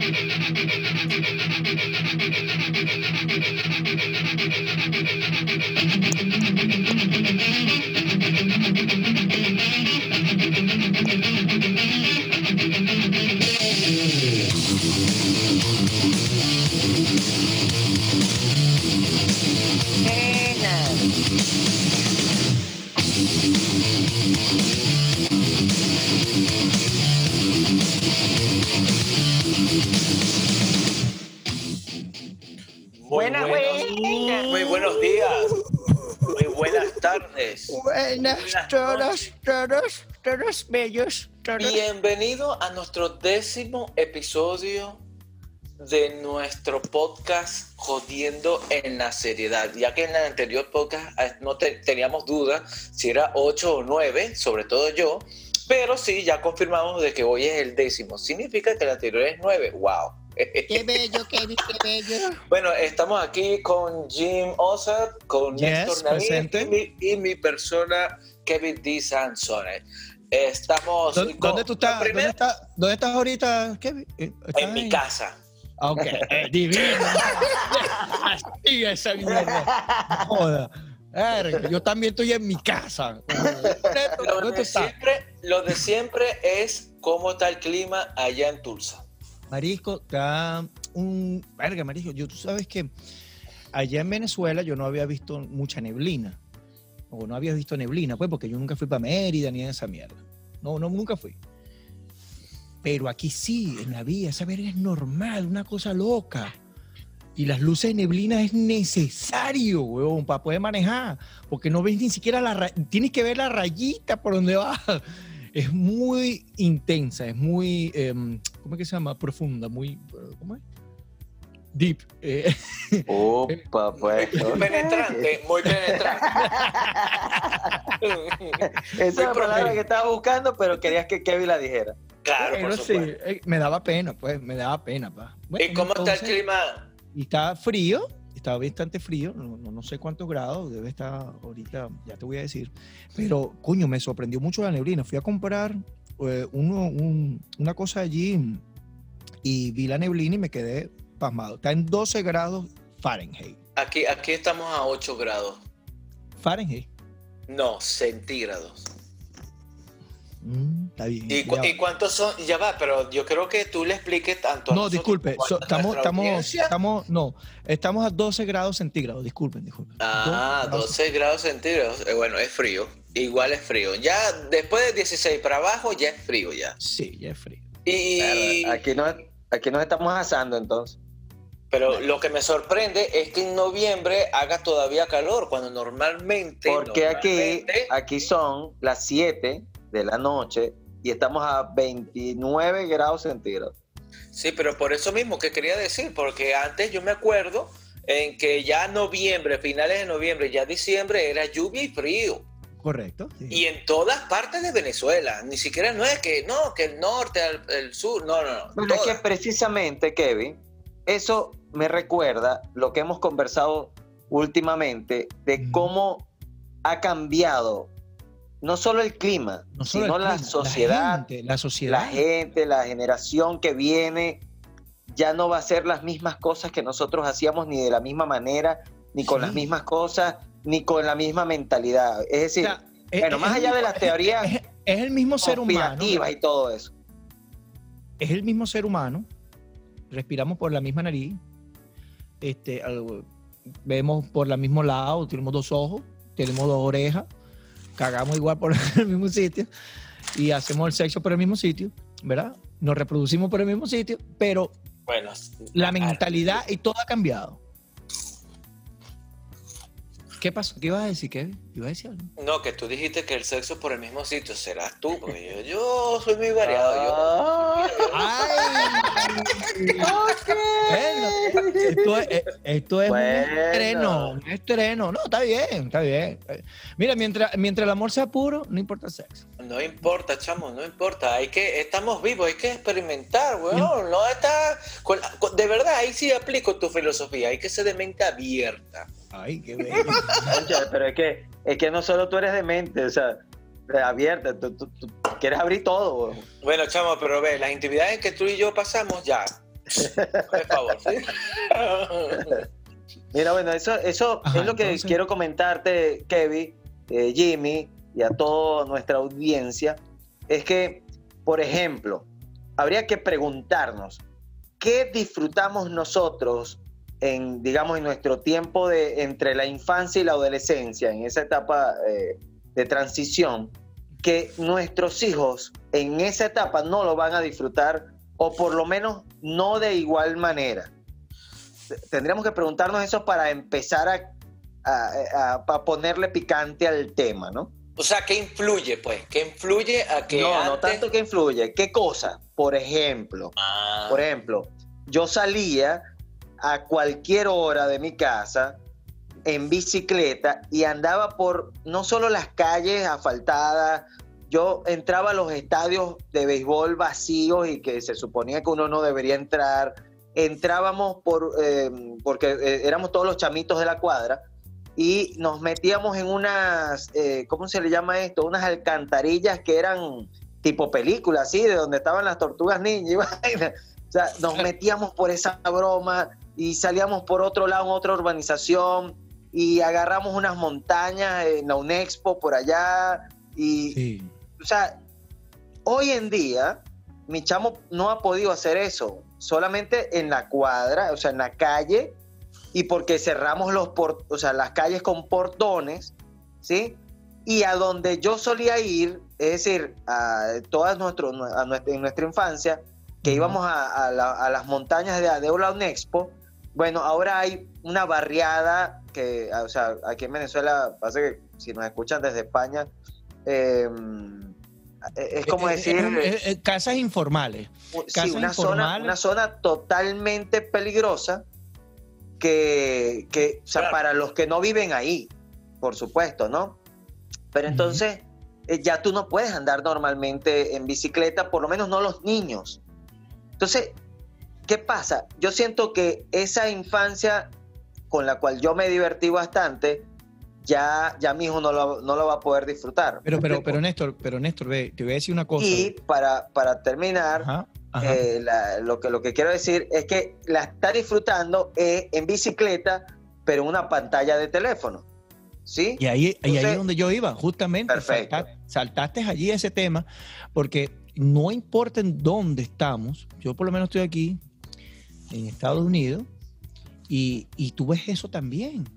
バンバンバンバンバンバン! Todos, bellos. Todos. Bienvenido a nuestro décimo episodio de nuestro podcast Jodiendo en la Seriedad, ya que en el anterior podcast eh, no te, teníamos duda si era 8 o 9, sobre todo yo, pero sí, ya confirmamos de que hoy es el décimo. Significa que el anterior es 9. ¡Wow! Qué bello, Kevin, qué bello. Bueno, estamos aquí con Jim Ossad, con Yes, Néstor Navín presente. y mi, y mi persona Kevin D. Sansone. Estamos ¿Dónde, con- dónde tú estás? ¿Dónde, estás? ¿Dónde estás ahorita, Kevin? Eh, ¿estás En mi casa. Ah, Ok, eh, divino. Así esa mierda. Joda. Yo también estoy en mi casa. Lo ¿Dónde tú de, siempre, lo de siempre es cómo está el clima allá en Tulsa. Marisco, está un. Verga, Marisco, yo, tú sabes que allá en Venezuela yo no había visto mucha neblina. O no había visto neblina, pues, porque yo nunca fui para Mérida ni en esa mierda. No, no, nunca fui. Pero aquí sí, en la vía, esa verga es normal, una cosa loca. Y las luces de neblina es necesario, weón, para poder manejar. Porque no ves ni siquiera la Tienes que ver la rayita por donde va. Es muy intensa, es muy. em, ¿Cómo es que se llama? Profunda, muy. eh, ¿Cómo es? Deep. eh, Opa, pues. Muy penetrante, muy penetrante. Esa es la palabra que estaba buscando, pero querías que Kevin la dijera. Claro, bueno, por sí, supuesto. eh, me daba pena, pues, me daba pena, pa. Bueno, ¿Y cómo está el clima? Y está frío, está bastante frío, no, no- no sé cuántos grados, debe estar ahorita, ya te voy a decir. Pero, coño, me sorprendió mucho la neblina. Fui a comprar eh, uno- un- una cosa allí y vi la neblina y me quedé pasmado. Está en 12 grados Fahrenheit. Aquí, aquí estamos a 8 grados. Fahrenheit. No, centígrados. Mm, está bien. ¿Y, cu- cuántos son? Ya va, pero yo creo que tú le expliques tanto a No, disculpe, so- estamos, estamos, audiencia. estamos, no, estamos a 12 grados centígrados, disculpen, disculpen. Ah, 12 grados 12 grados centígrados. Eh, bueno, es frío. Igual es frío. Ya después de 16 para abajo ya es frío ya. Sí, ya es frío. Y, Aquí nos, aquí nos estamos asando entonces. Pero lo que me sorprende es que en noviembre haga todavía calor, cuando normalmente... Porque aquí, normalmente- aquí son las 7 de la noche y estamos a 29 grados centígrados. Sí, pero por eso mismo que quería decir, porque antes yo me acuerdo en que ya noviembre, finales de noviembre, ya diciembre era lluvia y frío. Correcto. sí. Y en todas partes de Venezuela. Ni siquiera no es que, no, que el norte, el, el sur, no, no, no. Es que precisamente, Kevin, eso me recuerda lo que hemos conversado últimamente de cómo ha cambiado no solo el clima, No solo sino el la sociedad, gente, la sociedad. la gente, la generación que viene, ya no va a hacer las mismas cosas que nosotros hacíamos ni de la misma manera, ni con Sí. las mismas cosas, ni con la misma mentalidad. Es O decir, sea, bueno, es más allá de las teorías Es, es el mismo ser humano. y todo eso. Es el mismo ser humano. Respiramos por la misma nariz. Este, al- vemos por el mismo lado. Tenemos dos ojos. Tenemos dos orejas. Cagamos igual por el mismo sitio. Y hacemos el sexo por el mismo sitio. ¿Verdad? Nos reproducimos por el mismo sitio. Pero Bueno, la mentalidad y todo ha cambiado. ¿Qué pasó? ¿Qué ibas a decir, Kevin? ¿Ibas a decir algo? No, que tú dijiste que el sexo por el mismo sitio serás tú, porque yo, yo soy muy variado. yo- Ah, ¡Ay! Bueno, esto es, esto es Bueno. un estreno, un estreno. No, está bien, está bien. Mira, mientras, mientras el amor sea puro, no importa el sexo. No importa, chamo, no importa. Hay que, estamos vivos, hay que experimentar, weón. No está. con- con- de verdad, ahí sí aplico tu filosofía. Hay que ser de mente abierta. Ay, qué bello. Pero es que, es que no solo tú eres de mente, o sea, abierta, tú, tú- tú quieres abrir todo. Bueno, chamo, pero ve, las intimidades que tú y yo pasamos ya. Por favor, ¿sí? Mira, bueno, eso, eso Ajá, es lo que entonces- quiero comentarte, Kevin, eh, Jimmy y a toda nuestra audiencia. Es que, por ejemplo, habría que preguntarnos, ¿qué disfrutamos nosotros en, digamos, en nuestro tiempo de entre la infancia y la adolescencia, en esa etapa eh, de transición, que nuestros hijos en esa etapa no lo van a disfrutar o por lo menos no de igual manera? tendríamos que preguntarnos eso para empezar a, a- a- a ponerle picante al tema, ¿no? O sea, ¿qué influye, pues? ¿Qué influye a que no, no tanto que influye. ¿Qué cosa? Por ejemplo, Ah, por ejemplo, yo salía a cualquier hora de mi casa en bicicleta y andaba por no solo las calles asfaltadas, yo entraba a los estadios de béisbol vacíos y que se suponía que uno no debería entrar. Entrábamos por, eh, porque eh, éramos todos los chamitos de la cuadra y nos metíamos en unas, eh, ¿cómo se le llama esto? Unas alcantarillas que eran tipo película, así, de donde estaban las tortugas ninja. O sea, nos metíamos por esa broma y salíamos por otro lado, en otra urbanización, y agarramos unas montañas en la Unexpo por allá. Y, Sí. o sea, hoy en día, mi chamo no ha podido hacer eso, solamente en la cuadra, o sea, en la calle, y porque cerramos los por- o sea, las calles con portones, ¿sí? Y a donde yo solía ir, es decir, a todas nuestro, a nuestra, en nuestra infancia, que íbamos a, a la- a las montañas de Adeula Unexpo, bueno, ahora hay una barriada que, o sea, aquí en Venezuela, pasa que si nos escuchan desde España, eh, es como Eh, eh, decir, eh, eh, eh, casas informales. sí, casas una, zona, informales. una zona totalmente peligrosa que, que, o sea, Claro. para los que no viven ahí, por supuesto, ¿no? Pero entonces eh, ya tú no puedes andar normalmente en bicicleta, por lo menos no los niños. Entonces, ¿qué pasa? Yo siento que esa infancia con la cual yo me divertí bastante, ya, ya mi hijo no lo, no lo va a poder disfrutar. Pero, ¿Me pero, pero Néstor, pero Néstor, ve, te voy a decir una cosa. y para, para terminar, Ajá, ajá. eh, la- lo, que, lo que quiero decir es que la está disfrutando eh, en bicicleta, pero en una pantalla de teléfono. ¿Sí? Y ahí, y ahí Entonces- es donde yo iba, justamente. Perfecto. salta- saltaste allí ese tema, porque no importa en dónde estamos, yo por lo menos estoy aquí, en Estados Unidos, y, y tú ves eso también.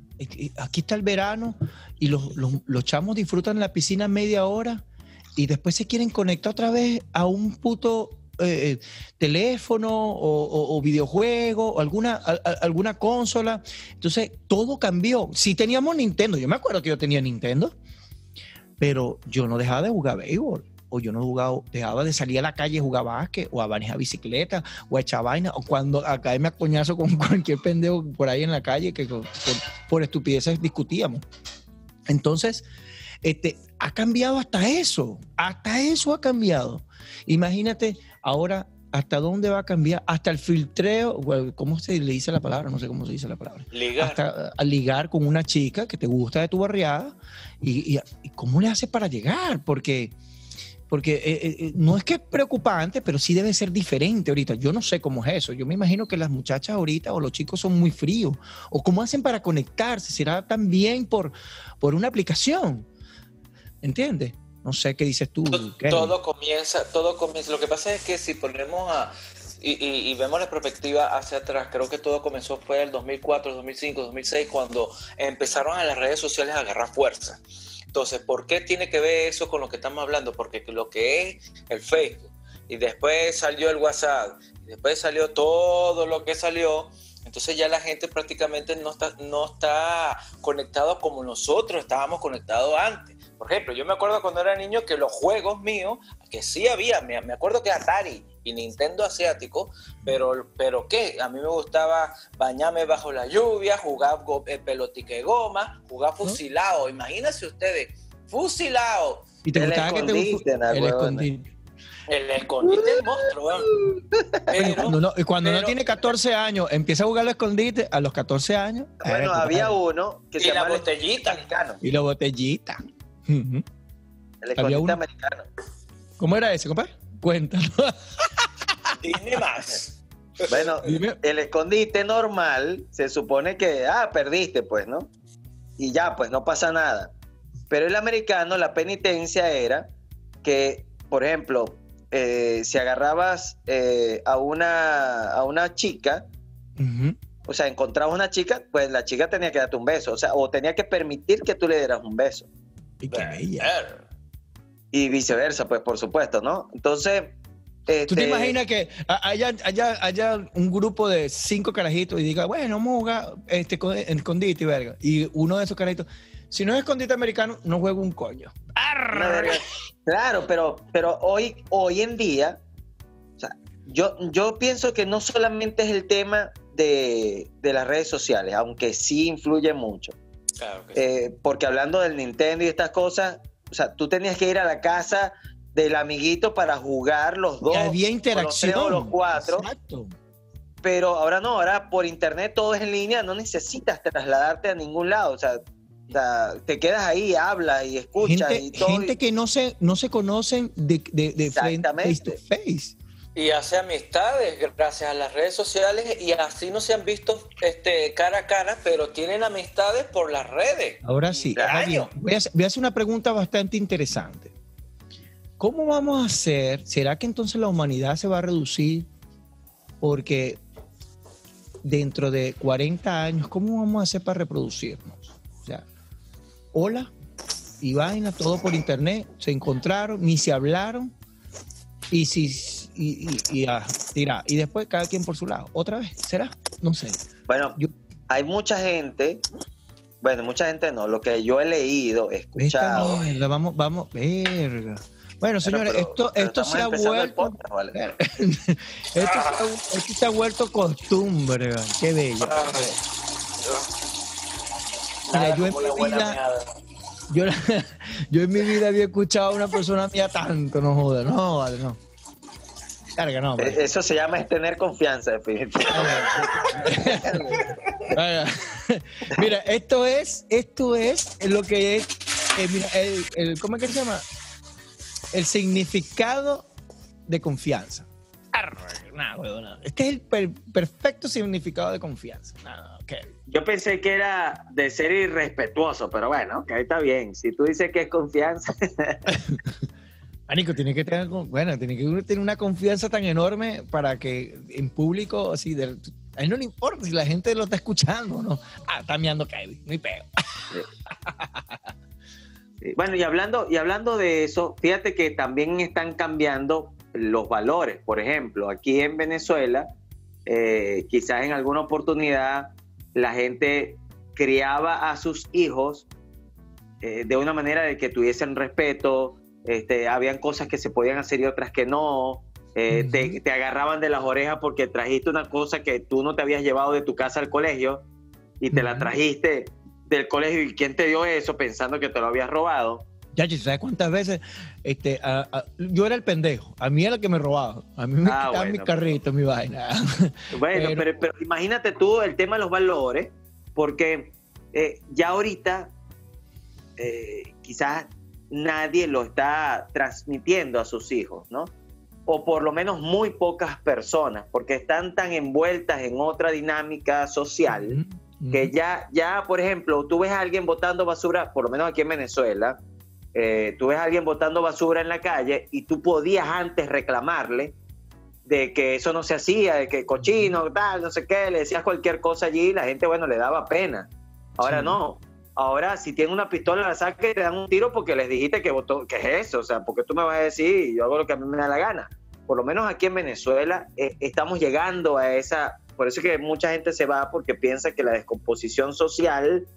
Aquí está el verano y los, los, chamos disfrutan la piscina media hora y después se quieren conectar otra vez a un puto eh, teléfono o, videojuego o alguna, alguna consola. Entonces, todo cambió. Si teníamos Nintendo, yo me acuerdo que yo tenía Nintendo, pero yo no dejaba de jugar béisbol. O yo no jugaba, dejaba de salir a la calle y jugar básquet, o a manejar bicicleta, o a echar vaina, o cuando a caerme a coñazo con cualquier pendejo por ahí en la calle que por, por estupideces discutíamos. Entonces, este, ha cambiado hasta eso, hasta eso ha cambiado. Imagínate ahora hasta dónde va a cambiar, hasta el filtreo, ¿cómo se le dice la palabra? No sé cómo se dice la palabra. ligar. Hasta a ligar con una chica que te gusta de tu barriada y, y- y cómo le haces para llegar, porque porque eh, eh, eh, no es que es preocupante, pero sí debe ser diferente ahorita. Yo no sé cómo es eso. Yo me imagino que las muchachas ahorita o los chicos son muy fríos. ¿O cómo hacen para conectarse? ¿Será también por, por una aplicación? ¿Entiendes? No sé qué dices tú. Todo comienza, todo comienza. Lo que pasa es que si ponemos a y, y- y vemos la perspectiva hacia atrás, creo que todo comenzó fue el 2004, 2005, 2006 cuando empezaron a las redes sociales a agarrar fuerza. Entonces, ¿por qué tiene que ver eso con lo que estamos hablando? Porque lo que es el Facebook y después salió el WhatsApp, y después salió todo lo que salió, entonces ya la gente prácticamente no está, no está conectado como nosotros estábamos conectados antes. Por ejemplo, yo me acuerdo cuando era niño que los juegos míos, que sí había, me, me acuerdo que Atari y Nintendo asiático, pero, pero ¿qué? A mí me gustaba bañarme bajo la lluvia, jugar go- eh, pelotique goma, jugar fusilado. Imagínense ustedes, fusilado. ¿Y te El gustaba que te escondite, la el escondite. El escondite del monstruo. Pero, Cuando, no, y cuando no pero- tiene 14 años, empieza a jugar al escondite a los 14 años. Bueno, había uno que y se la botellita. Y la botellita. Ujú. El Había escondite uno. americano. ¿Cómo era ese, compadre? Cuéntalo. Dime más. Bueno, Dime. el escondite normal se supone que, ah, perdiste, pues, ¿no? Y ya, pues no pasa nada. Pero el americano, la penitencia era que, por ejemplo, eh, si agarrabas eh, a, una, a una chica, o sea, encontrabas una chica, pues la chica tenía que darte un beso, o sea, o tenía que permitir que tú le dieras un beso. Y qué bella. Ver. Y viceversa, pues, por supuesto, ¿no? Entonces... ¿Tú te este, imaginas que haya, haya, haya un grupo de cinco carajitos y diga, bueno, vamos a jugar este, con- escondite y verga? Y uno de esos carajitos, si no es escondite americano, no juego un coño. Claro, pero, pero hoy, hoy en día, o sea, yo, yo pienso que no solamente es el tema de, de las redes sociales, aunque sí influye mucho. Claro que sí. Eh, porque hablando del Nintendo y estas cosas, o sea, tú tenías que ir a la casa del amiguito para jugar los dos. Y había o los tres interacción. o los cuatro. Exacto. pero ahora no, ahora por internet todo es en línea, no necesitas trasladarte a ningún lado, o sea, o sea, te quedas ahí, hablas y escuchas Gente, y todo. gente que no se, no se conocen de, de, de frente, face to face. Y hace amistades gracias a las redes sociales y así no se han visto este, cara a cara, pero tienen amistades por las redes. Ahora sí, ahora bien, voy, a, hacer- voy a hacer una pregunta bastante interesante. ¿Cómo vamos a hacer? ¿Será que entonces la humanidad se va a reducir? Porque dentro de 40 años, ¿cómo vamos a hacer para reproducirnos? O sea, hola y vaina, todo por internet, se encontraron, ni se hablaron, y si y, y, y, ah, tira, y después cada quien por su lado. ¿Otra vez? ¿Será? No sé. Bueno, Yo- hay mucha gente, bueno, mucha gente no, lo que yo he leído, Esta escuchado. mierda, vamos, vamos, verga. Bueno, señores, pero- esto, pero esto se ha vuelto. podcast, ¿vale? Ver, esto, se ha, esto se ha vuelto costumbre, ¿verdad? qué bello. Yo en mi vida-. Yo, yo en mi vida había escuchado a una persona mía tanto, no joda, no, vale, no. Carga, no, Eh, vale. Eso se llama es tener confianza. Mira, esto es, esto es lo que es, eh, mira, el, el- ¿cómo es que se llama? El significado de confianza. Nah, huevona. Este es el per- perfecto significado de confianza. Yo pensé que era de ser irrespetuoso, pero bueno, que ahí está bien. Si tú dices que es confianza, Marico, tiene que tener, bueno, tiene que tener una confianza tan enorme para que en público, así, de, a él no le importa si la gente lo está escuchando, ¿no? Ah, está mirando Kevin, hay peo. Bueno, y hablando, y hablando de eso, fíjate que también están cambiando los valores. Por ejemplo, aquí en Venezuela, eh, quizás en alguna oportunidad la gente criaba a sus hijos eh, de una manera de que tuviesen respeto, este, habían cosas que se podían hacer y otras que no. eh, te, agarraban de las orejas porque trajiste una cosa que tú no te habías llevado de tu casa al colegio y te la trajiste del colegio y quién te dio eso pensando que te lo habías robado. Ya, ¿sabes cuántas veces? Este, a- a- yo era el pendejo, a mí era el que me robaba, a mí me Ah, quitaban mi bueno, carrito, mi vaina. Bueno, Pero- pero, pero imagínate tú el tema de los valores, porque eh, ya ahorita eh, quizás nadie lo está transmitiendo a sus hijos, ¿no? O por lo menos muy pocas personas, porque están tan envueltas en otra dinámica social. Que ya, ya, por ejemplo, tú ves a alguien botando basura, por lo menos aquí en Venezuela, eh, tú ves a alguien botando basura en la calle y tú podías antes reclamarle de que eso no se hacía, de que cochino, tal, no sé qué, le decías cualquier cosa allí y la gente, bueno, le daba pena. Ahora Sí. no. Ahora, si tiene una pistola, la saca y te dan un tiro porque les dijiste que votó, ¿qué es eso? O sea, porque tú me vas a decir, yo hago lo que a mí me da la gana. Por lo menos aquí en Venezuela eh, estamos llegando a esa, por eso es que mucha gente se va porque piensa que la descomposición social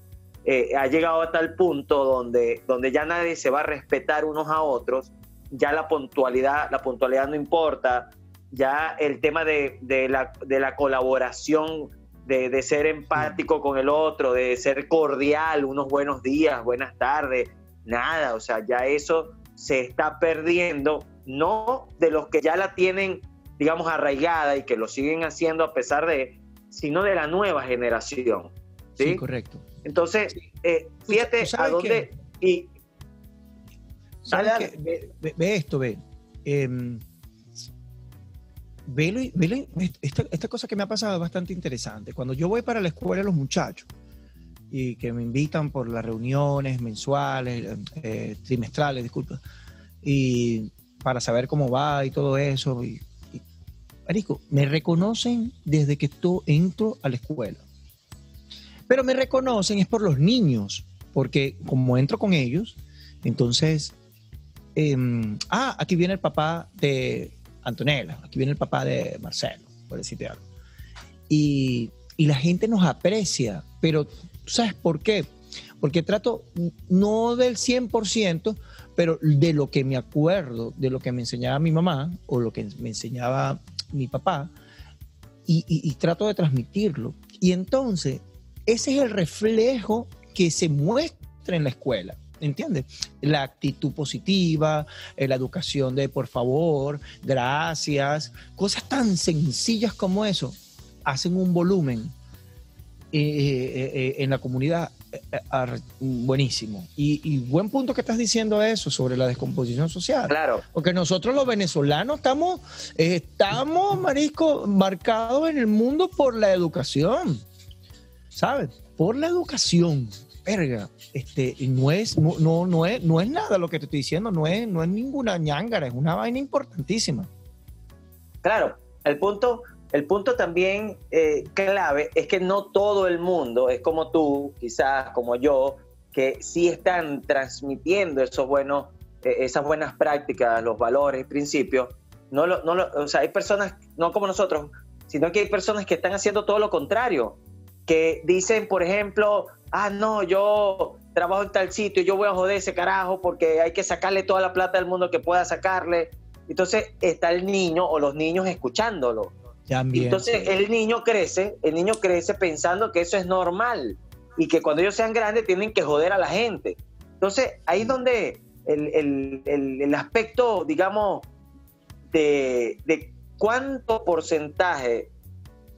eh, ha llegado a tal punto donde, donde ya nadie se va a respetar unos a otros, ya la puntualidad, la puntualidad no importa, ya el tema de, de la, de la colaboración, de, de ser empático con el otro, de ser cordial, unos buenos días, buenas tardes, nada, o sea, ya eso se está perdiendo, no de los que ya la tienen, digamos, arraigada y que lo siguen haciendo a pesar de, sino de la nueva generación. Sí, ¿sí? correcto. Entonces, eh, fíjate a dónde... Y, ¿Sabes Dale, qué? Ve, ve- ve esto, ve. Em, velo, velo esta, esta cosa que me ha pasado es bastante interesante. Cuando yo voy para la escuela los muchachos y que me invitan por las reuniones mensuales, eh, trimestrales, disculpa, y para saber cómo va y todo eso, y, marico, me reconocen desde que tú entro a la escuela. Pero me reconocen es por los niños, porque como entro con ellos, entonces, em, ah, aquí viene el papá de Antonella, aquí viene el papá de Marcelo, por decirte algo. Y, la gente nos aprecia, pero ¿tú sabes por qué? Porque trato no del 100%, pero de lo que me acuerdo, de lo que me enseñaba mi mamá o lo que me enseñaba mi papá, y trato de transmitirlo. Y entonces, ese es el reflejo que se muestra en la escuela. ¿Entiendes? La actitud positiva, eh, la educación de por favor, gracias, cosas tan sencillas como eso hacen un volumen eh, eh, eh, en la comunidad buenísimo. Y, y buen punto que estás diciendo eso sobre la descomposición social. Claro, Porque nosotros los venezolanos estamos, estamos, marisco, marcados en el mundo por la educación. ¿Sabes? Por la educación. Verga, este, no es, no, no, no es, no es nada lo que te estoy diciendo, no es, no es ninguna ñángara, es una vaina importantísima. claro. El punto, el punto también eh, clave es que no todo el mundo es como tú, quizás como yo, que sí están transmitiendo esos buenos, eh, esas buenas prácticas, los valores, principios. No lo, no lo- o sea, hay personas, no como nosotros, sino que hay personas que están haciendo todo lo contrario, que dicen, por ejemplo, ah, no, yo trabajo en tal sitio, yo voy a joder ese carajo porque hay que sacarle toda la plata del mundo que pueda sacarle. Entonces está el niño o los niños escuchándolo. También. entonces el niño crece, el niño crece pensando que eso es normal y que cuando ellos sean grandes tienen que joder a la gente. Entonces ahí es donde el, el- el- el aspecto, digamos, de, de cuánto porcentaje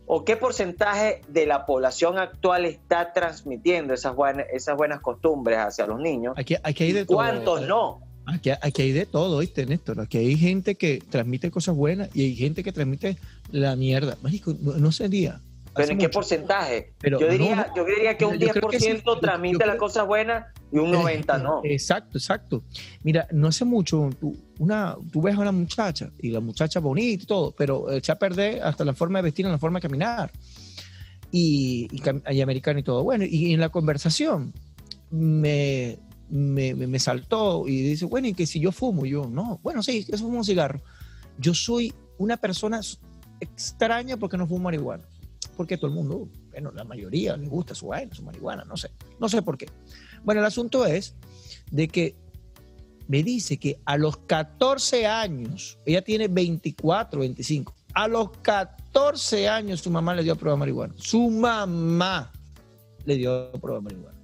o qué porcentaje de la población actual está transmitiendo esas buenas, esas buenas costumbres hacia los niños, Aquí, aquí hay de todo. cuántos no. Aquí, aquí hay de todo, ¿viste, Néstor? Aquí hay gente que transmite cosas buenas y hay gente que transmite la mierda. Marico, no, no sería. Pero ¿en qué mucho. porcentaje? Pero yo, diría, no. yo diría que un Yo creo que sí. 10% Yo- transmite yo las creo- cosas buenas y un 90% no. Exacto, exacto. Mira, no hace mucho, tú, una, tú ves a una muchacha y la muchacha bonita y todo, pero echa a perder hasta la forma de vestir, la forma de caminar y, y, y americana y todo. Bueno, y en la conversación me, me, me- saltó y dice, bueno, y que si yo fumo, yo, no, bueno, sí, eso fumo un cigarro. Yo soy una persona extraña porque no fumo marihuana. Porque todo el mundo, bueno, la mayoría le gusta su vaina, su marihuana, no sé, no sé por qué. Bueno, el asunto es de que me dice que a los 14 años, ella tiene 24, 25, a los 14 años su mamá le dio prueba de marihuana. Su mamá le dio prueba de marihuana.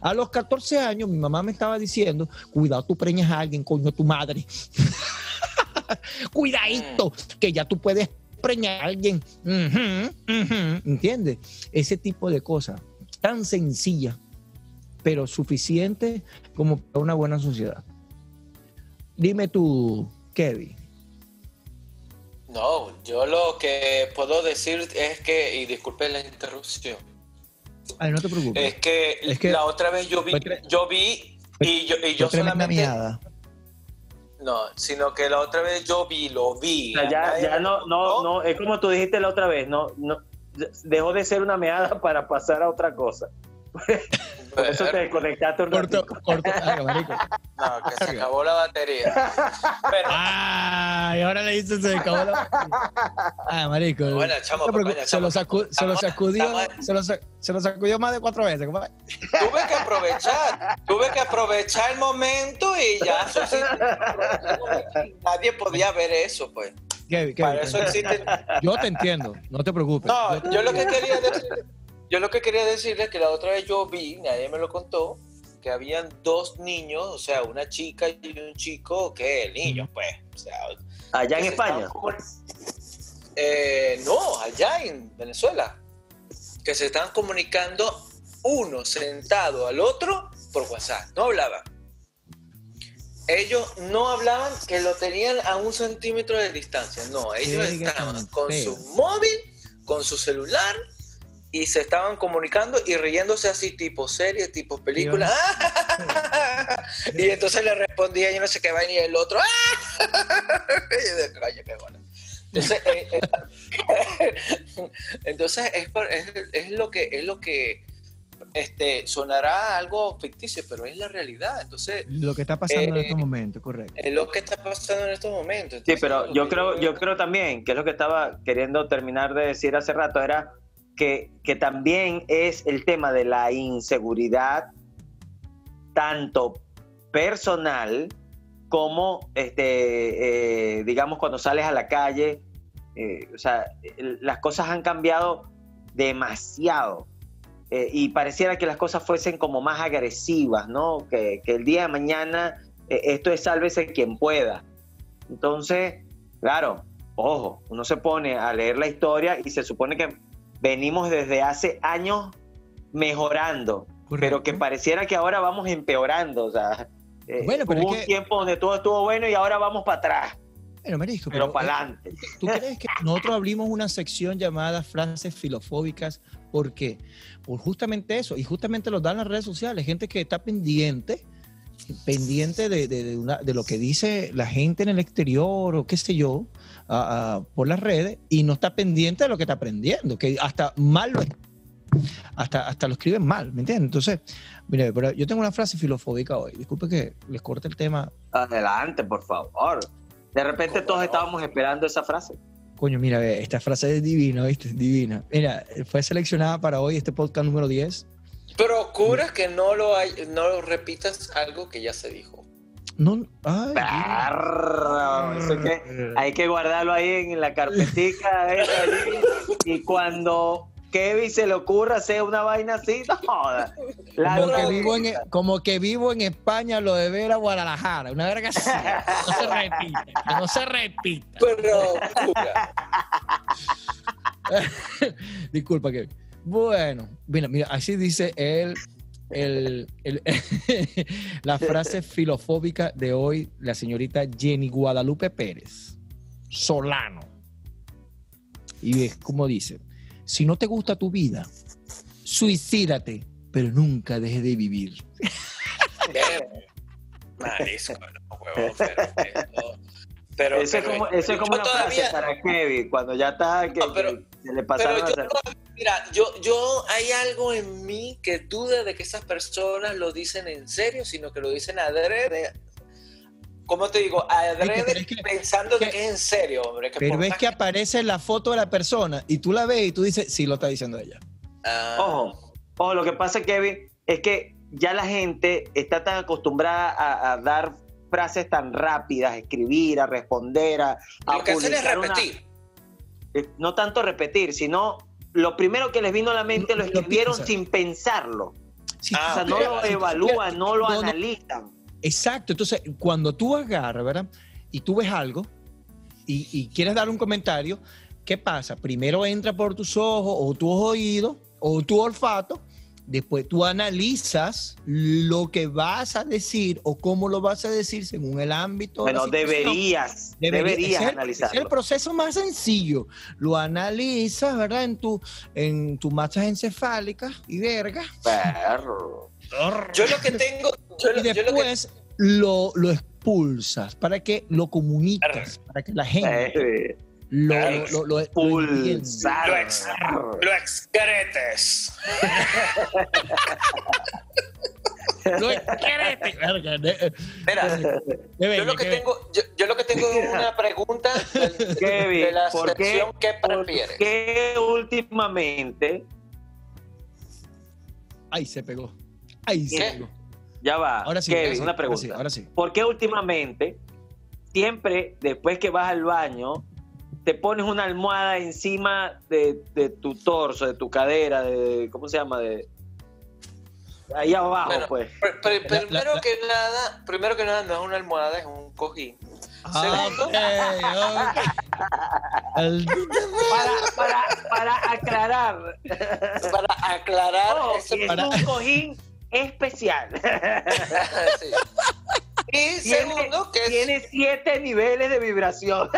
A los 14 años mi mamá me estaba diciendo, cuidado, tú preñas a alguien, coño, tu madre. Cuidadito, que ya tú puedes preñar a alguien. Ujú, ¿Entiendes? Ese tipo de cosas, tan sencillas, pero suficiente como para una buena sociedad. Dime tú, Kevin. No, yo lo que puedo decir es que, y disculpen la interrupción, Ay, no te preocupes. es que, Es que la otra vez yo vi, yo vi y yo, y yo solamente, miada. No, sino que la otra vez yo vi, lo vi. Ya, ya no, no, contó. no, es como tú dijiste la otra vez, no, no, dejó de ser una meada para pasar a otra cosa. Por eso te desconectaste un Corto, ratito. corto. Ay, marico. No, que se acabó la batería. Pero, Ay, ahora le dice se acabó la... Ah, marico. Bueno, chamo, No se, lo chamo, sacu- se lo sacudió, se lo, se lo sacudió más de cuatro veces. compadre. tuve que aprovechar, tuve que aprovechar el momento y ya eso sí, nadie podía ver eso, pues. Kevin, Kevin, Para eso existe. Yo te entiendo, no te preocupes. No, te yo lo que quería decir, yo lo que quería decirle es que la otra vez yo vi, nadie me lo contó, que habían dos niños, o sea, una chica y un chico, que niños, pues, o sea, Allá en España. estaban Eh, no, allá en Venezuela, que se están comunicando uno sentado al otro por WhatsApp, no hablaban. ellos no hablaban que lo tenían a un centímetro de distancia. No, ellos estaban con su móvil, con su celular y se estaban comunicando y riéndose así, tipo serie, tipo película. y entonces le respondía, yo no sé qué va, y el otro. y yo de, "Coño, qué bueno". Entonces, eh, eh, entonces es, es, es lo que es lo que este, sonará algo ficticio, pero es la realidad. Entonces, Lo que está pasando en Eh, estos momentos, correcto. es lo que está pasando en estos momentos. Sí, Entonces, pero lo yo creo, yo creo también, que es lo que estaba queriendo terminar de decir hace rato, era que, también es el tema de la inseguridad, tanto personal como, este, eh, digamos, cuando sales a la calle. eh, o sea, las cosas han cambiado demasiado. eh, y pareciera que las cosas fuesen como más agresivas, ¿no? Que, que el día de mañana esto es sálvese quien pueda. Entonces, claro, ojo, uno se pone a leer la historia y se supone que venimos desde hace años mejorando, pero que Correcto. pareciera que ahora vamos empeorando. O sea, eh, Bueno, pero hubo un que- tiempo donde todo estuvo bueno y ahora vamos para atrás, Bueno, Marisco, pero, pero, para adelante. ¿Tú crees que nosotros abrimos una sección llamada frases filofóbicas? ¿Por qué? Por justamente eso. Y justamente lo dan las redes sociales. Gente que está pendiente, pendiente de, de- de una- de lo que dice la gente en el exterior o qué sé yo, por las redes, y no está pendiente de lo que está aprendiendo, que hasta mal lo hasta, hasta lo escriben mal, ¿me entiendes? Entonces, mire, pero yo tengo una frase filofóbica hoy. Disculpe que les corte el tema. Adelante, por favor. De repente ¿Cómo todos estábamos esperando esa frase. Coño, mira, esta frase es divina, ¿viste? Divina. Mira, fue seleccionada para hoy este podcast número 10. Procura que no lo, hay, no lo repitas algo que ya se dijo. No, ay, Perro, eso es que hay que guardarlo ahí en la carpetica. eh, y cuando Kevin se le ocurra hacer una vaina así, no joda. La como, que vivo en, como que vivo en España, lo de ver a Guadalajara. Una verga así. No se repite. que no se repita. Procura. Disculpa, Kevin. Bueno, mira, mira, así dice él. El, el- la frase filofóbica de hoy, la señorita Jenny Guadalupe Pérez, Solano. Y es como dice, si no te gusta tu vida, suicídate, pero nunca dejes de vivir. No, pero, pero, pero- Eso es pero como, eso es como yo una frase todavía- para Kevin, cuando ya está, que, No, pero- que se le Pero pasaron yo, a mira, yo, yo hay algo en mí que duda de que esas personas lo dicen en serio, sino que lo dicen adrede. ¿Cómo te digo? Adrede es que- pensando que- que es en serio, hombre. que Pero por es que aparece la foto de la persona y tú la ves y tú dices, sí, lo está diciendo ella. Ah, Ojo, ojo, lo que pasa, Kevin, es que ya la gente está tan acostumbrada a, a dar frases tan rápidas, a escribir, a responder, a, a lo que hacen es publicar una- repetir. eh, no tanto repetir, sino lo primero que les vino a la mente lo escribieron sin pensarlo. Sí, Ah, o sea, no lo evalúan, no lo no. analizan. Exacto, entonces cuando tú agarras, ¿verdad? Y tú ves algo y, y quieres dar un comentario, ¿qué pasa? Primero entra por tus ojos o tus oídos o tu olfato, después tú analizas lo que vas a decir o cómo lo vas a decir según el ámbito. Bueno, deberías, Debería- deberías es el- Es el proceso más sencillo. Lo analizas, ¿verdad? En tu, en tu masa encefálica y verga. Perro. Yo lo que tengo. Yo, Y lo- yo lo que, después lo, lo expulsas para que lo comunicas, para que la gente Eh, lo, lo, lo- lo entienda. Pulsar. Lo ex- lo excretes. Lo excrete. Verga, de- Mira, de- yo lo que que- tengo, yo, yo lo que tengo es una pregunta de, Kevin, de la ¿por qué- sección ¿Qué ¿Por prefieres? qué últimamente, Ay, se pegó. Ay, se pegó. ya va, Ahora sí, Kevin, ahora sí, una ahora pregunta. sí, ahora sí. ¿Por qué últimamente, siempre después que vas al baño, te pones una almohada encima de, de tu torso, de tu cadera, de, ¿cómo se llama? De ahí abajo, Bueno, pues. Pr- pr- La- primero la- que nada, primero que nada no es una almohada, es un cojín. Ah, Segundo. Para, para, para aclarar, Para aclarar oh, ese- es para- un cojín especial. sí. Y Tiene, segundo, que es- tiene siete niveles de vibración.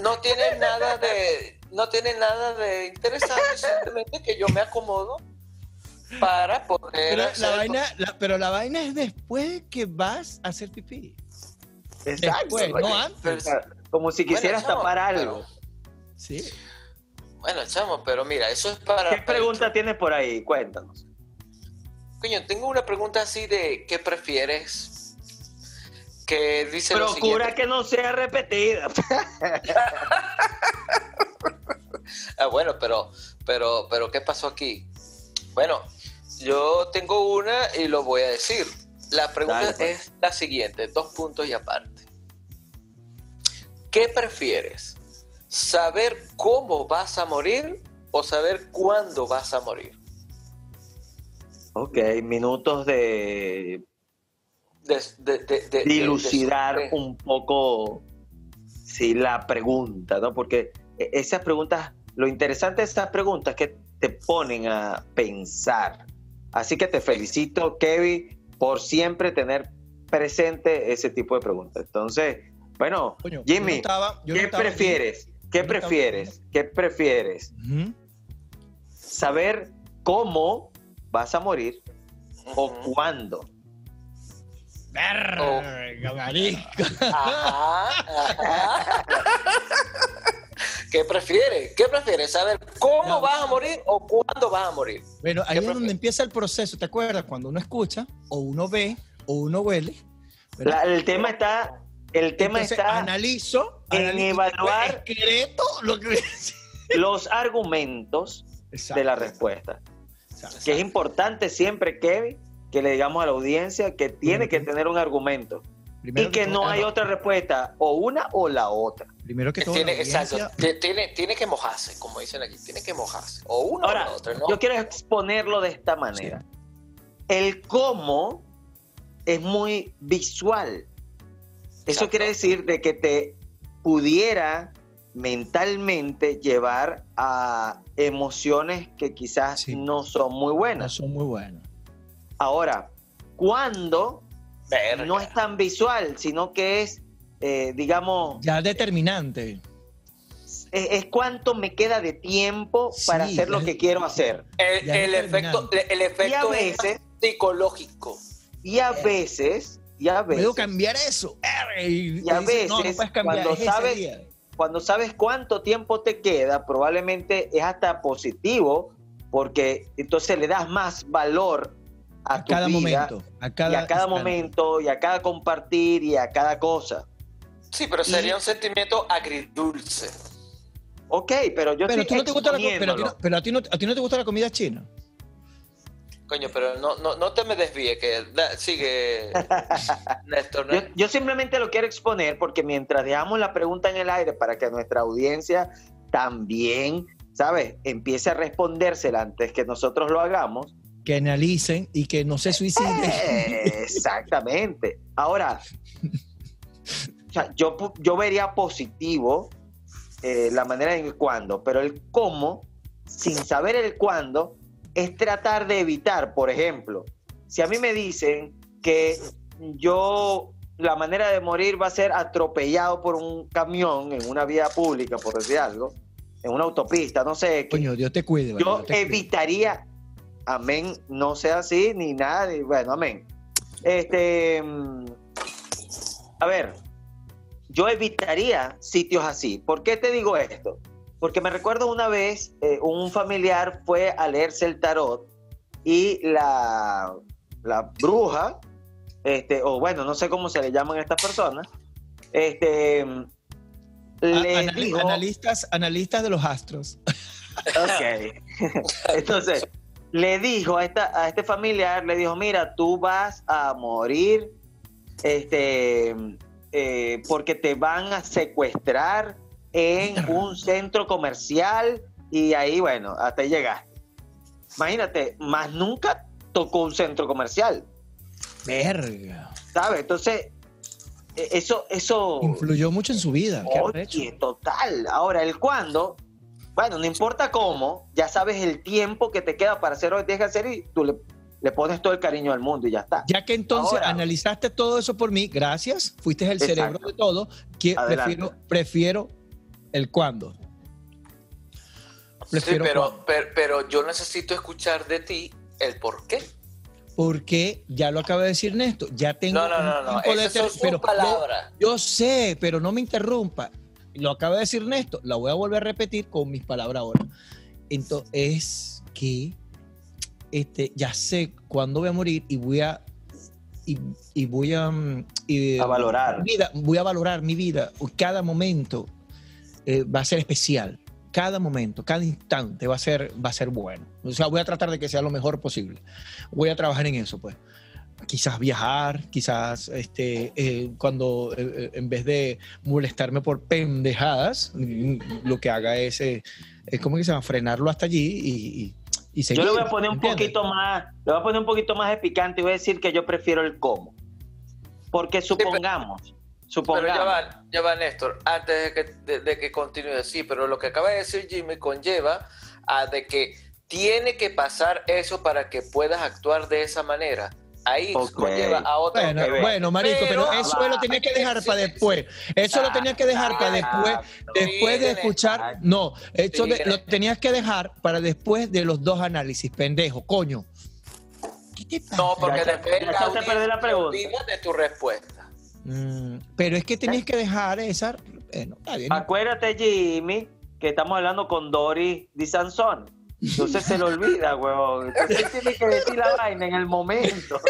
No tiene nada de no tiene nada de interesante simplemente que yo me acomodo para poder Pero la, vaina, la- pero la vaina es después que vas a hacer pipí. Exacto. Después, no antes. Pero- Como si quisieras chamo, tapar pero- algo. Sí. bueno chamo pero mira eso es para ¿Qué pregunta tienes por ahí? Cuéntanos. coño tengo una pregunta así de qué prefieres que dice lo Procura siguiente. que no sea repetida. Ah, bueno, pero, pero, pero, ¿qué pasó aquí? Bueno, yo tengo una y lo voy a decir. La pregunta Dale, pues. es la siguiente, dos puntos y aparte. ¿Qué prefieres? ¿Saber cómo vas a morir o saber cuándo vas a morir? ok, minutos de De, de- de- de- dilucidar de- de- un poco sí, la pregunta, ¿no? Porque e- esas preguntas, lo interesante de esas preguntas es que te ponen a pensar. Así que te felicito, Kevin, por siempre tener presente ese tipo de preguntas. Entonces, bueno, Coño, yo no Jimmy, estaba- yo no ¿qué estaba prefieres? ¿Qué prefieres? ¿Qué prefieres? ¿Saber cómo vas a morir o cuándo? Verga, ajá. ¿Qué prefieres? ¿Qué prefieres? ¿Saber cómo No. vas a morir o cuándo vas a morir? Bueno, ahí ¿Qué es donde empieza el proceso, ¿te acuerdas? Cuando uno escucha, o uno ve, o uno huele. el tema está, el tema Entonces, está analizo, en analizo, evaluar- lo que los argumentos de la respuesta. Exacto. Que es importante siempre, Kevin, que le digamos a la audiencia que tiene que tener un argumento Primero y que todo, no hay otra respuesta, o una o la otra. Primero que todo, Tiene, exacto, tiene, tiene que mojarse, como dicen aquí, tiene que mojarse. O una Ahora, o la otra, ¿no? yo quiero exponerlo de esta manera. El cómo es muy visual. Eso Exacto. quiere decir de que te pudiera mentalmente llevar a emociones que quizás Sí. no son muy no buenas. son muy buenos. Ahora, cuando Verga. no es tan visual, sino que es, eh, digamos, Ya determinante. es, es cuánto me queda de tiempo para Sí, hacer lo es- que quiero hacer. el, efecto, el efecto Y a es veces, psicológico. y a veces, y a veces, Puedo cambiar eso. Y, Y a dicen, no, no veces, puedes cambiar, cuando sabes- día. cuando sabes cuánto tiempo te queda, probablemente es hasta positivo, porque entonces le das más valor a, a tu cada vida momento. A cada, y a cada momento y a cada compartir y a cada cosa. Sí, pero sería un sentimiento agridulce. Ok, pero yo Pero, estoy tú no te gusta la, pero, a ti no, pero a, ti no, a ti no te gusta la comida china. Coño, pero no, no, no te me desvíes, que da- sigue, Néstor. ¿no? Yo, yo simplemente lo quiero exponer porque mientras dejamos la pregunta en el aire para que nuestra audiencia también, ¿sabes?, empiece a respondérsela antes que nosotros lo hagamos. Que analicen y que no se suiciden. Eh, Exactamente. Ahora, o sea, yo, yo vería positivo eh, la manera en el cuándo, pero el cómo, sin saber el cuándo, es tratar de evitar, por ejemplo, si a mí me dicen que yo, la manera de morir va a ser atropellado por un camión en una vía pública, por decir algo, en una autopista, no sé, Coño, Dios te cuide. yo te evitaría, amén, no sea así, ni nada, bueno, amén. Este, mm, a ver, yo evitaría sitios así. ¿Por qué te digo esto? Porque me recuerdo una vez, eh, un familiar fue a leerse el tarot y la, la bruja, este, o bueno, no sé cómo se le llaman a estas personas, este, A- le dijo... analistas, analistas de los astros. Ok. Entonces, le dijo a, esta, a este familiar, le dijo, mira, tú vas a morir este, eh, porque te van a secuestrar en un centro comercial y ahí, bueno, hasta ahí llegaste. Imagínate, más nunca tocó un centro comercial, Verga. ¿sabes? Entonces, e- eso, eso... Influyó mucho en su vida. Oye, total. Ahora, el cuándo, bueno, no importa cómo, ya sabes el tiempo que te queda para hacer lo que tienes que hacer y tú le le pones todo el cariño al mundo y ya está. Ya que entonces Ahora- analizaste todo eso por mí, gracias, fuiste el Exacto. cerebro de todo, que prefiero, prefiero el cuándo. Sí, Prefiero pero, cuándo. pero, pero yo necesito escuchar de ti el por qué. Porque ya lo acaba de decir Néstor, ya tengo No, no, un no, no. tiempo de Esas son ter- sus pero yo- palabras. Yo, sé, pero no me interrumpa. Lo acaba de decir Néstor, la voy a volver a repetir con mis palabras ahora. Entonces, es que este, ya sé cuándo voy a morir y voy a y, y voy a, mm, y, A valorar. mi vida, voy a valorar mi vida. Cada momento eh, va a ser especial. Cada momento, cada instante va a ser va a ser bueno. O sea, voy a tratar de que sea lo mejor posible. Voy a trabajar en eso, pues quizás viajar, quizás este, eh, cuando eh, eh, en vez de molestarme por pendejadas, mm, lo que haga es, eh, es como que se llama, frenarlo hasta allí y, y, y Yo seguir. le voy a poner un ¿entiendes? poquito más, le voy a poner un poquito más de picante y voy a decir que yo prefiero el cómo. Porque supongamos, Pero supongamos. ya va, ya va, Néstor, antes de que, de, de que continúe, sí, pero lo que acaba de decir Jimmy conlleva a de que tiene que pasar eso para que puedas actuar de esa manera. Ahí Ok. conlleva a otro Bueno, bueno, marico, pero, Pero- eso lo tenía que dejar para después. Eso lo tenías que dejar para después. Después de escuchar, exacto. no, eso de- lo tenías que dejar para después de los dos análisis, pendejo, coño. ¿Qué te pasa? No, porque después ya la te audiencia perdí la pregunta. olvida de tu respuesta. Mm, pero es que tenías que dejar esa. Bueno, está bien. Acuérdate, Jimmy, que estamos hablando con Doris Di Sansón. Entonces se le olvida, huevón. Entonces tiene que decir la vaina en el momento.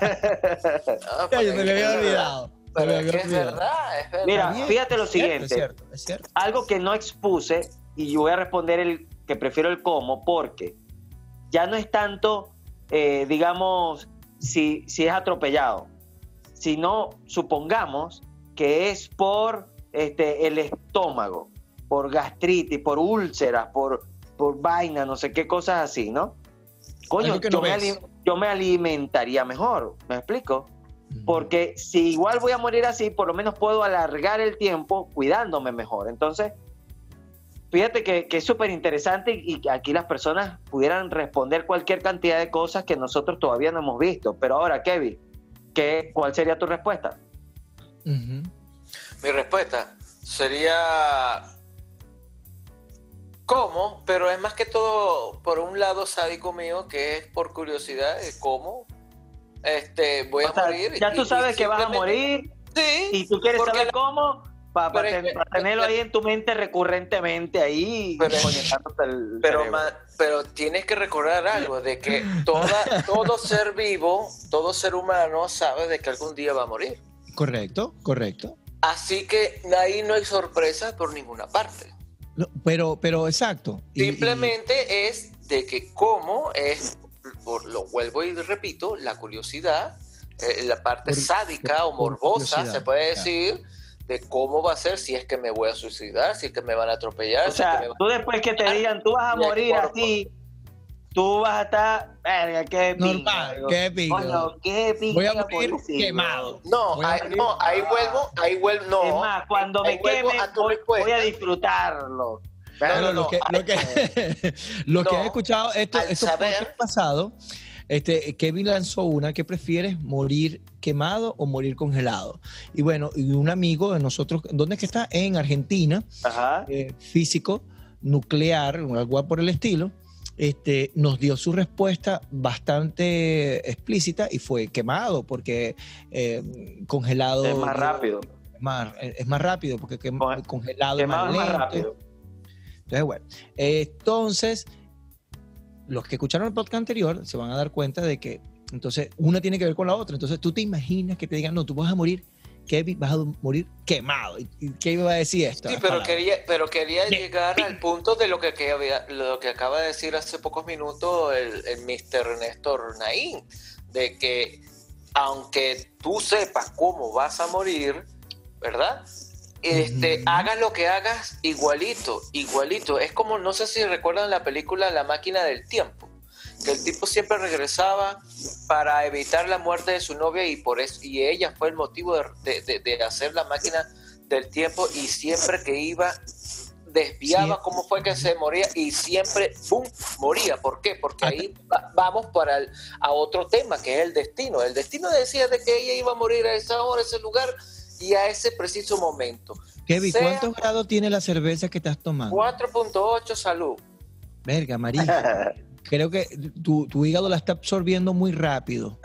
Ah, Ya, yo me lo había olvidado. Lo Pero es que verdad, es verdad. Mira, fíjate lo Es cierto, siguiente. Es cierto, es cierto. Algo que no expuse, y yo voy a responder el que prefiero el cómo, porque ya no es tanto, eh, digamos, si, si es atropellado, sino supongamos que es por este, el estómago, por gastritis, por úlceras, por, por vaina, no sé qué cosas así, ¿no? Coño, yo, no me yo alimentaría mejor, ¿me explico? Porque si igual voy a morir así, por lo menos puedo alargar el tiempo cuidándome mejor. Entonces, fíjate que, que es súper interesante y, aquí las personas pudieran responder cualquier cantidad de cosas que nosotros todavía no hemos visto. Pero ahora, Kevin, ¿qué, ¿cuál sería tu respuesta? Mi respuesta sería cómo, pero es más que todo por un lado sádico mío que es por curiosidad de cómo este voy a sea, morir. ya tú y- sabes y que vas a morir Sí. y tú quieres saber la- cómo para tenerlo ahí en tu mente recurrentemente ahí Pero- conectándote el Pero, cerebro. ma- pero tienes que recordar algo, de que toda, todo ser vivo, todo ser humano sabe de que algún día va a morir. Correcto, correcto. Así que ahí no hay sorpresa por ninguna parte. No, pero, pero exacto. Y- y- Simplemente es de que cómo es, por, lo vuelvo y repito, la curiosidad, eh, la parte Por- sádica o morbosa, se puede claro. decir, de cómo va a ser si es que me voy a suicidar, si es que me van a atropellar. O si es sea, que me- tú después que te digan, tú vas a morir así, tú vas a estar, verga, qué pinga, Normal, digo. qué pinga. Coño, qué pinga Voy a morir policía. quemado. No, ahí, no, ahí vuelvo, ahí vuelvo, no. Es más, cuando ahí me queme, a voy, voy a disfrutarlo. Bueno, no, lo que, lo que, lo que No, he escuchado, esto, al estos saber- pasados, este, Kevin lanzó una que prefieres morir quemado o morir congelado. Y bueno, y un amigo de nosotros, ¿dónde es que está? En Argentina, Ajá. eh, físico, nuclear, algo por el estilo, este, nos dio su respuesta bastante explícita y fue quemado, porque eh, congelado Es más rápido. es más, es más rápido, porque quem- Con- congelado Quemado es más más lento. rápido. Entonces, bueno, entonces, los que escucharon el podcast anterior se van a dar cuenta de que, entonces, una tiene que ver con la otra. Entonces, tú te imaginas que te digan, no, tú vas a morir, Kevin, vas a morir quemado. ¿Y Kevin va a decir esto? Sí, pero palabras. quería, pero quería llegar al punto de lo que, que había- lo que acaba de decir hace pocos minutos el, el Mr. Néstor Naín, de que aunque tú sepas cómo vas a morir, ¿verdad? Este, hagas lo que hagas igualito, igualito. Es como, no sé si recuerdan la película La máquina del tiempo, que el tipo siempre regresaba para evitar la muerte de su novia y por eso y ella fue el motivo de, de- de- de hacer la máquina del tiempo y siempre que iba desviaba Sí. cómo fue que se moría y siempre, ¡pum!, moría. ¿Por qué? Porque ahí va- vamos para el- a otro tema, que es el destino. El destino decía de que ella iba a morir a esa hora, a ese lugar y a ese preciso momento. Kevin, Sea- ¿cuántos grados tiene la cerveza que estás tomando? 4.8, salud. Verga, María. Creo que tu, tu hígado la está absorbiendo muy rápido.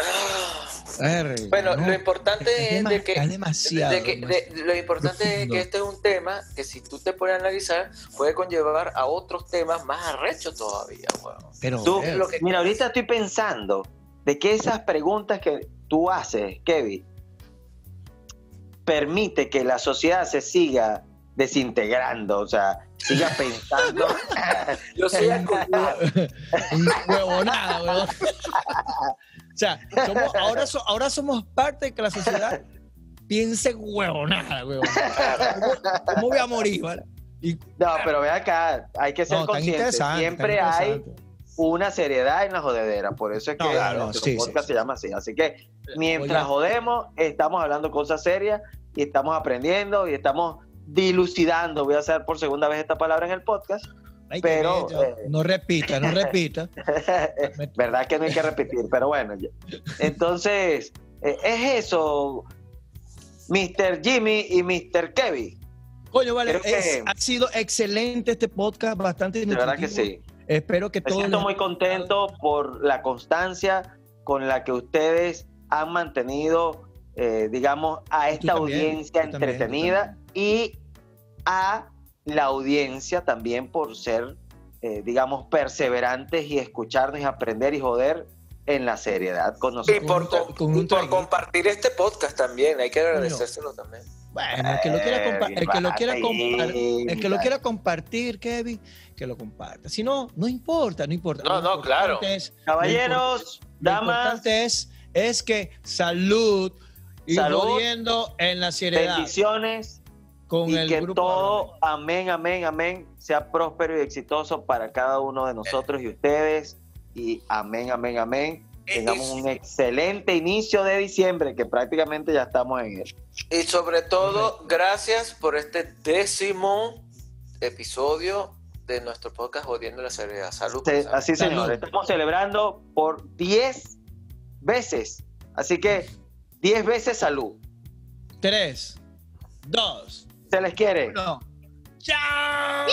Verga, Bueno, no. lo importante Es de que, es demasiado, de que- de- lo importante es que este es un tema que si tú te pones a analizar puede conllevar a otros temas más arrechos todavía, weón. Pero, Tú, verga, lo que- Mira, ahorita estoy pensando de que esas preguntas que tú haces, Kevin, permite que la sociedad se siga desintegrando, o sea, siga pensando. Yo soy huevonada, huevón. O sea, somos- ahora, so- ahora somos parte de que la sociedad piense huevonada, huevón. ¿Cómo, cómo voy a morir, vale? Y, No, pero ve acá, hay que ser no, tan consciente. interesante, Siempre hay una seriedad en la jodedera, por eso es que No, claro, nuestro sí, podcast sí. se llama así. Así que mientras Oye. jodemos, estamos hablando cosas serias y estamos aprendiendo y estamos dilucidando. Voy a hacer por segunda vez esta palabra en el podcast. Ay, pero, eh, no repita, no repita. Verdad que no hay que repetir, pero bueno. Entonces, eh, es eso, Mr. Jimmy y Mr. Kevin. Coño, vale, que- ha sido excelente este podcast, bastante De verdad que sí. Espero que Me todos siento muy contento por la constancia con la que ustedes han mantenido, eh, digamos, a esta también, audiencia también, entretenida y a la audiencia también por ser, eh, digamos, perseverantes y escucharnos y aprender y joder en la seriedad con Y nosotros. por, Con con y por compartir este podcast también, hay que agradecérselo también. Bueno, el que lo quiera, compa- el que lo quiera el que lo quiera compartir, Kevin, que lo comparta. Si no, no importa, no importa. No, Lo no, claro. es- Caballeros, lo damas, importante es, es que salud y Salud, en la seriedad bendiciones con y el que grupo. todo, amén, amén, amén, sea próspero y exitoso para cada uno de nosotros y ustedes. Y amén, amén, amén. Tengamos un excelente inicio de diciembre, que prácticamente ya estamos en él. Y sobre todo, gracias por este décimo episodio de nuestro podcast Jodiendo la Seriedad. Salud. Se- salud. Así, Salud. señor. Estamos celebrando por 10 veces. Así que 10 veces salud. Tres, dos, Se les quiere. uno. ¡Chao!